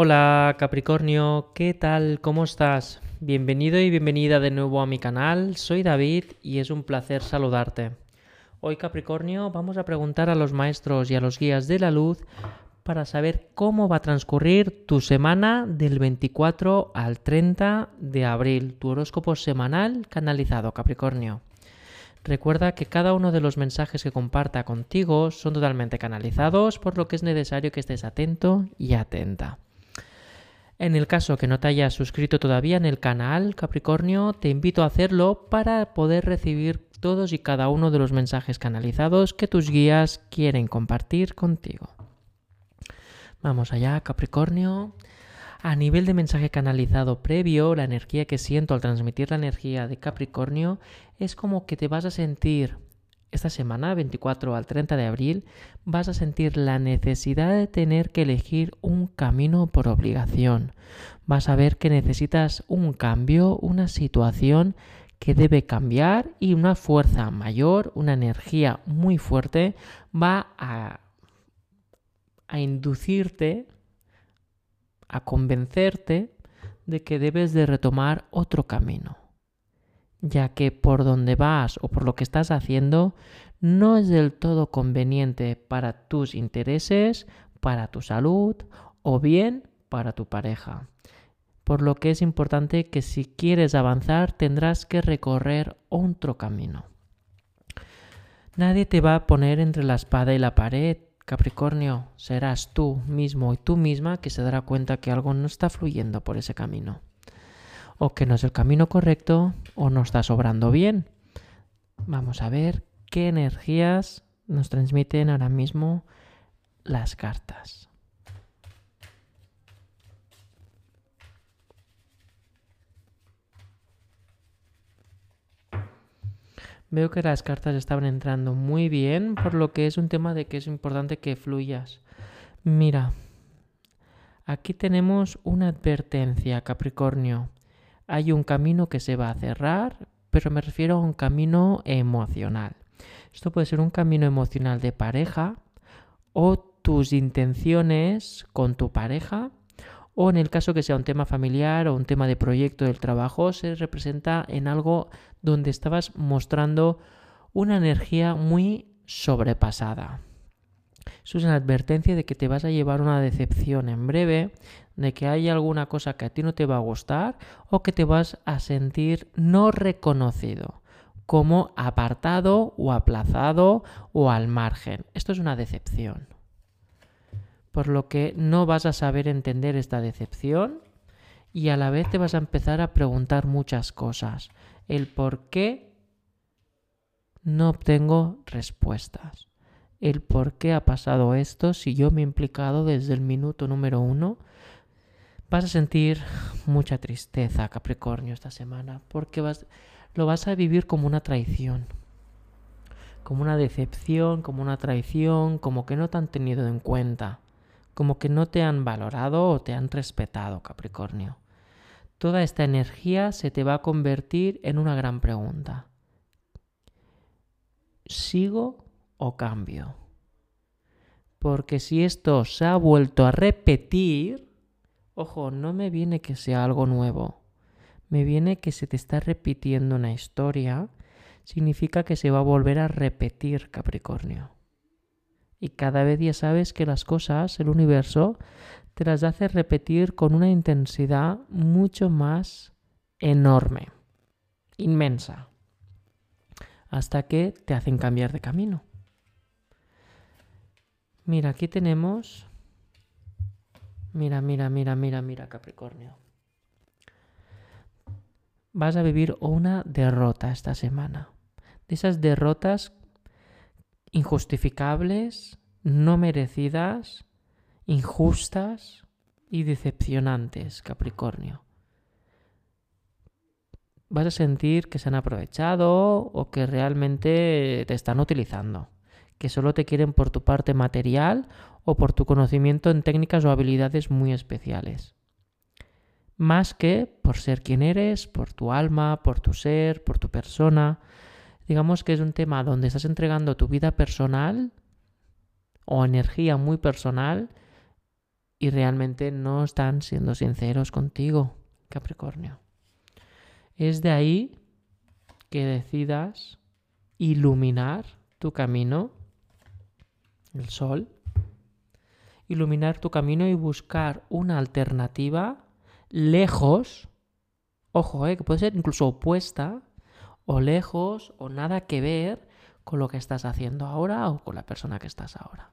Hola Capricornio, ¿qué tal? ¿Cómo estás? Bienvenido y bienvenida de nuevo a mi canal, soy David y es un placer saludarte. Hoy Capricornio vamos a preguntar a los maestros y a los guías de la luz para saber cómo va a transcurrir tu semana del 24 al 30 de abril, tu horóscopo semanal canalizado Capricornio. Recuerda que cada uno de los mensajes que comparta contigo son totalmente canalizados, por lo que es necesario que estés atento y atenta. En el caso que no te hayas suscrito todavía en el canal Capricornio, te invito a hacerlo para poder recibir todos y cada uno de los mensajes canalizados que tus guías quieren compartir contigo. Vamos allá, Capricornio. A nivel de mensaje canalizado previo, la energía que siento al transmitir la energía de Capricornio es como que te vas a sentir esta semana, 24 al 30 de abril, vas a sentir la necesidad de tener que elegir un camino por obligación. Vas a ver que necesitas un cambio, una situación que debe cambiar y una fuerza mayor, una energía muy fuerte va a, a inducirte, a convencerte de que debes de retomar otro camino ya que por donde vas o por lo que estás haciendo no es del todo conveniente para tus intereses, para tu salud o bien para tu pareja. Por lo que es importante que si quieres avanzar tendrás que recorrer otro camino. Nadie te va a poner entre la espada y la pared, Capricornio. Serás tú mismo y tú misma que se dará cuenta que algo no está fluyendo por ese camino o que no es el camino correcto o no está sobrando bien. Vamos a ver qué energías nos transmiten ahora mismo las cartas. Veo que las cartas estaban entrando muy bien, por lo que es un tema de que es importante que fluyas. Mira, aquí tenemos una advertencia, Capricornio hay un camino que se va a cerrar, pero me refiero a un camino emocional. Esto puede ser un camino emocional de pareja o tus intenciones con tu pareja o en el caso que sea un tema familiar o un tema de proyecto del trabajo se representa en algo donde estabas mostrando una energía muy sobrepasada. Eso es una advertencia de que te vas a llevar una decepción en breve, de que hay alguna cosa que a ti no te va a gustar o que te vas a sentir no reconocido, como apartado o aplazado o al margen. Esto es una decepción. Por lo que no vas a saber entender esta decepción y a la vez te vas a empezar a preguntar muchas cosas. El por qué no obtengo respuestas el por qué ha pasado esto, si yo me he implicado desde el minuto número uno, vas a sentir mucha tristeza, Capricornio, esta semana, porque vas, lo vas a vivir como una traición, como una decepción, como una traición, como que no te han tenido en cuenta, como que no te han valorado o te han respetado, Capricornio. Toda esta energía se te va a convertir en una gran pregunta. ¿Sigo o cambio. Porque si esto se ha vuelto a repetir, ojo, no me viene que sea algo nuevo. Me viene que se te está repitiendo una historia, significa que se va a volver a repetir Capricornio. Y cada vez ya sabes que las cosas, el universo, te las hace repetir con una intensidad mucho más enorme, inmensa, hasta que te hacen cambiar de camino. Mira, aquí tenemos... Mira, mira, mira, mira, mira, Capricornio. Vas a vivir una derrota esta semana. De esas derrotas injustificables, no merecidas, injustas y decepcionantes, Capricornio. Vas a sentir que se han aprovechado o que realmente te están utilizando que solo te quieren por tu parte material o por tu conocimiento en técnicas o habilidades muy especiales. Más que por ser quien eres, por tu alma, por tu ser, por tu persona. Digamos que es un tema donde estás entregando tu vida personal o energía muy personal y realmente no están siendo sinceros contigo, Capricornio. Es de ahí que decidas iluminar tu camino, el sol, iluminar tu camino y buscar una alternativa lejos, ojo, eh, que puede ser incluso opuesta, o lejos, o nada que ver con lo que estás haciendo ahora o con la persona que estás ahora.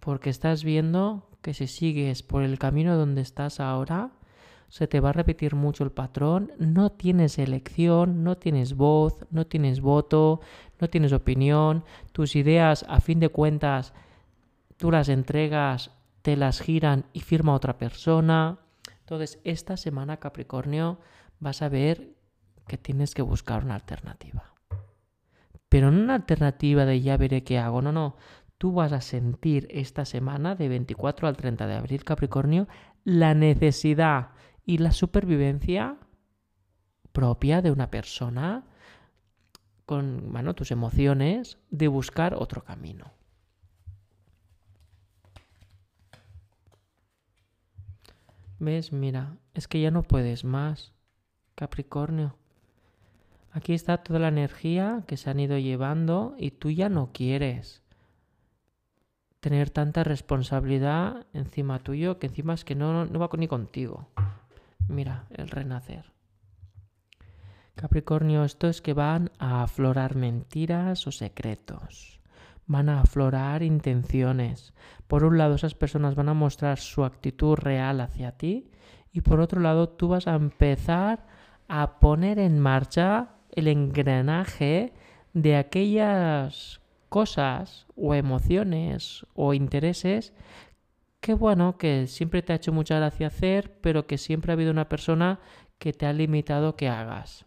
Porque estás viendo que si sigues por el camino donde estás ahora, se te va a repetir mucho el patrón, no tienes elección, no tienes voz, no tienes voto, no tienes opinión, tus ideas a fin de cuentas tú las entregas, te las giran y firma otra persona. Entonces, esta semana Capricornio vas a ver que tienes que buscar una alternativa. Pero no una alternativa de ya veré qué hago, no, no. Tú vas a sentir esta semana de 24 al 30 de abril Capricornio la necesidad y la supervivencia propia de una persona con bueno, tus emociones de buscar otro camino. ¿Ves? Mira, es que ya no puedes más, Capricornio. Aquí está toda la energía que se han ido llevando y tú ya no quieres tener tanta responsabilidad encima tuyo que encima es que no, no va ni contigo. Mira, el renacer. Capricornio, esto es que van a aflorar mentiras o secretos. Van a aflorar intenciones. Por un lado, esas personas van a mostrar su actitud real hacia ti y por otro lado, tú vas a empezar a poner en marcha el engranaje de aquellas cosas o emociones o intereses Qué bueno, que siempre te ha hecho mucha gracia hacer, pero que siempre ha habido una persona que te ha limitado que hagas.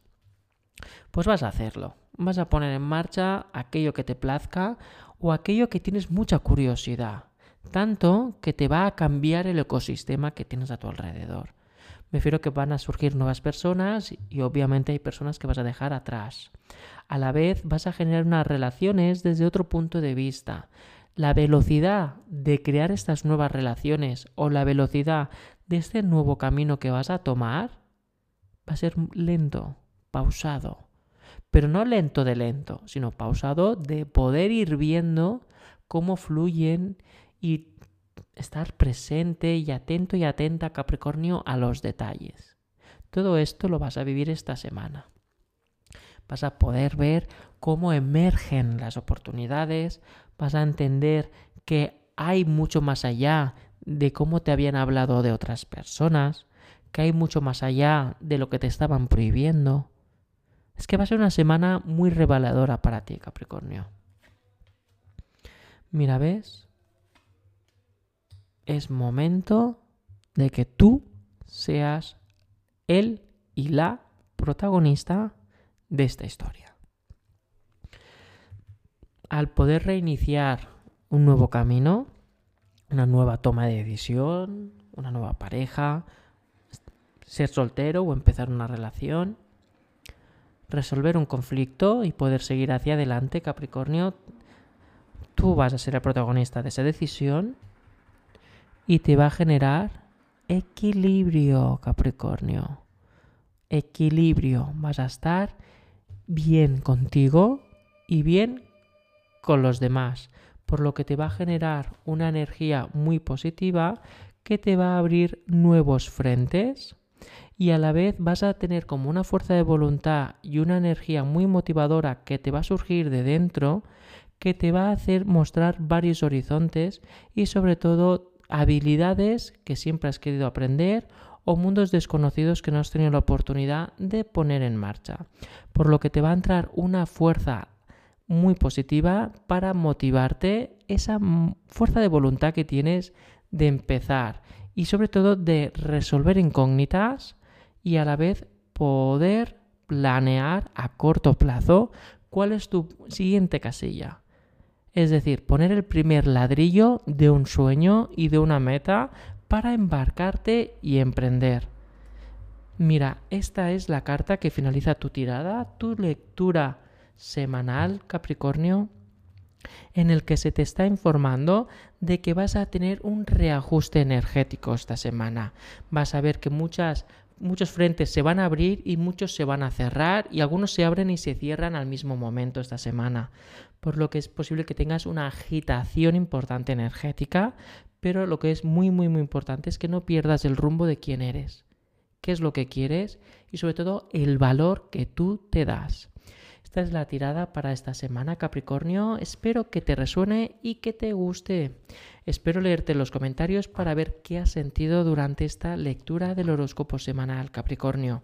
Pues vas a hacerlo. Vas a poner en marcha aquello que te plazca o aquello que tienes mucha curiosidad. Tanto que te va a cambiar el ecosistema que tienes a tu alrededor. Me refiero que van a surgir nuevas personas y obviamente hay personas que vas a dejar atrás. A la vez vas a generar unas relaciones desde otro punto de vista la velocidad de crear estas nuevas relaciones o la velocidad de este nuevo camino que vas a tomar va a ser lento, pausado. Pero no lento de lento, sino pausado de poder ir viendo cómo fluyen y estar presente y atento y atenta, Capricornio, a los detalles. Todo esto lo vas a vivir esta semana. Vas a poder ver cómo emergen las oportunidades, vas a entender que hay mucho más allá de cómo te habían hablado de otras personas, que hay mucho más allá de lo que te estaban prohibiendo. Es que va a ser una semana muy reveladora para ti, Capricornio. Mira, ¿ves? Es momento de que tú seas el y la protagonista de esta historia al poder reiniciar un nuevo camino, una nueva toma de decisión, una nueva pareja, ser soltero o empezar una relación, resolver un conflicto y poder seguir hacia adelante, Capricornio, tú vas a ser el protagonista de esa decisión y te va a generar equilibrio, Capricornio. Equilibrio. Vas a estar bien contigo y bien con los demás, por lo que te va a generar una energía muy positiva que te va a abrir nuevos frentes y a la vez vas a tener como una fuerza de voluntad y una energía muy motivadora que te va a surgir de dentro que te va a hacer mostrar varios horizontes y sobre todo habilidades que siempre has querido aprender o mundos desconocidos que no has tenido la oportunidad de poner en marcha. Por lo que te va a entrar una fuerza muy positiva para motivarte esa fuerza de voluntad que tienes de empezar y sobre todo de resolver incógnitas y a la vez poder planear a corto plazo cuál es tu siguiente casilla. Es decir, poner el primer ladrillo de un sueño y de una meta para embarcarte y emprender. Mira, esta es la carta que finaliza tu tirada, tu lectura semanal, Capricornio. en el que se te está informando de que vas a tener un reajuste energético esta semana. Vas a ver que muchas muchos frentes se van a abrir y muchos se van a cerrar y algunos se abren y se cierran al mismo momento esta semana, por lo que es posible que tengas una agitación importante energética, pero lo que es muy muy muy importante es que no pierdas el rumbo de quién eres, qué es lo que quieres y sobre todo el valor que tú te das. Esta es la tirada para esta semana, Capricornio. Espero que te resuene y que te guste. Espero leerte los comentarios para ver qué has sentido durante esta lectura del horóscopo semanal, Capricornio.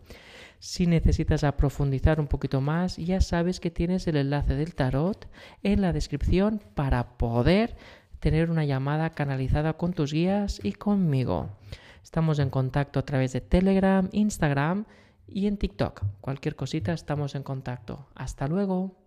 Si necesitas profundizar un poquito más, ya sabes que tienes el enlace del tarot en la descripción para poder tener una llamada canalizada con tus guías y conmigo. Estamos en contacto a través de Telegram, Instagram y en TikTok. Cualquier cosita estamos en contacto. Hasta luego.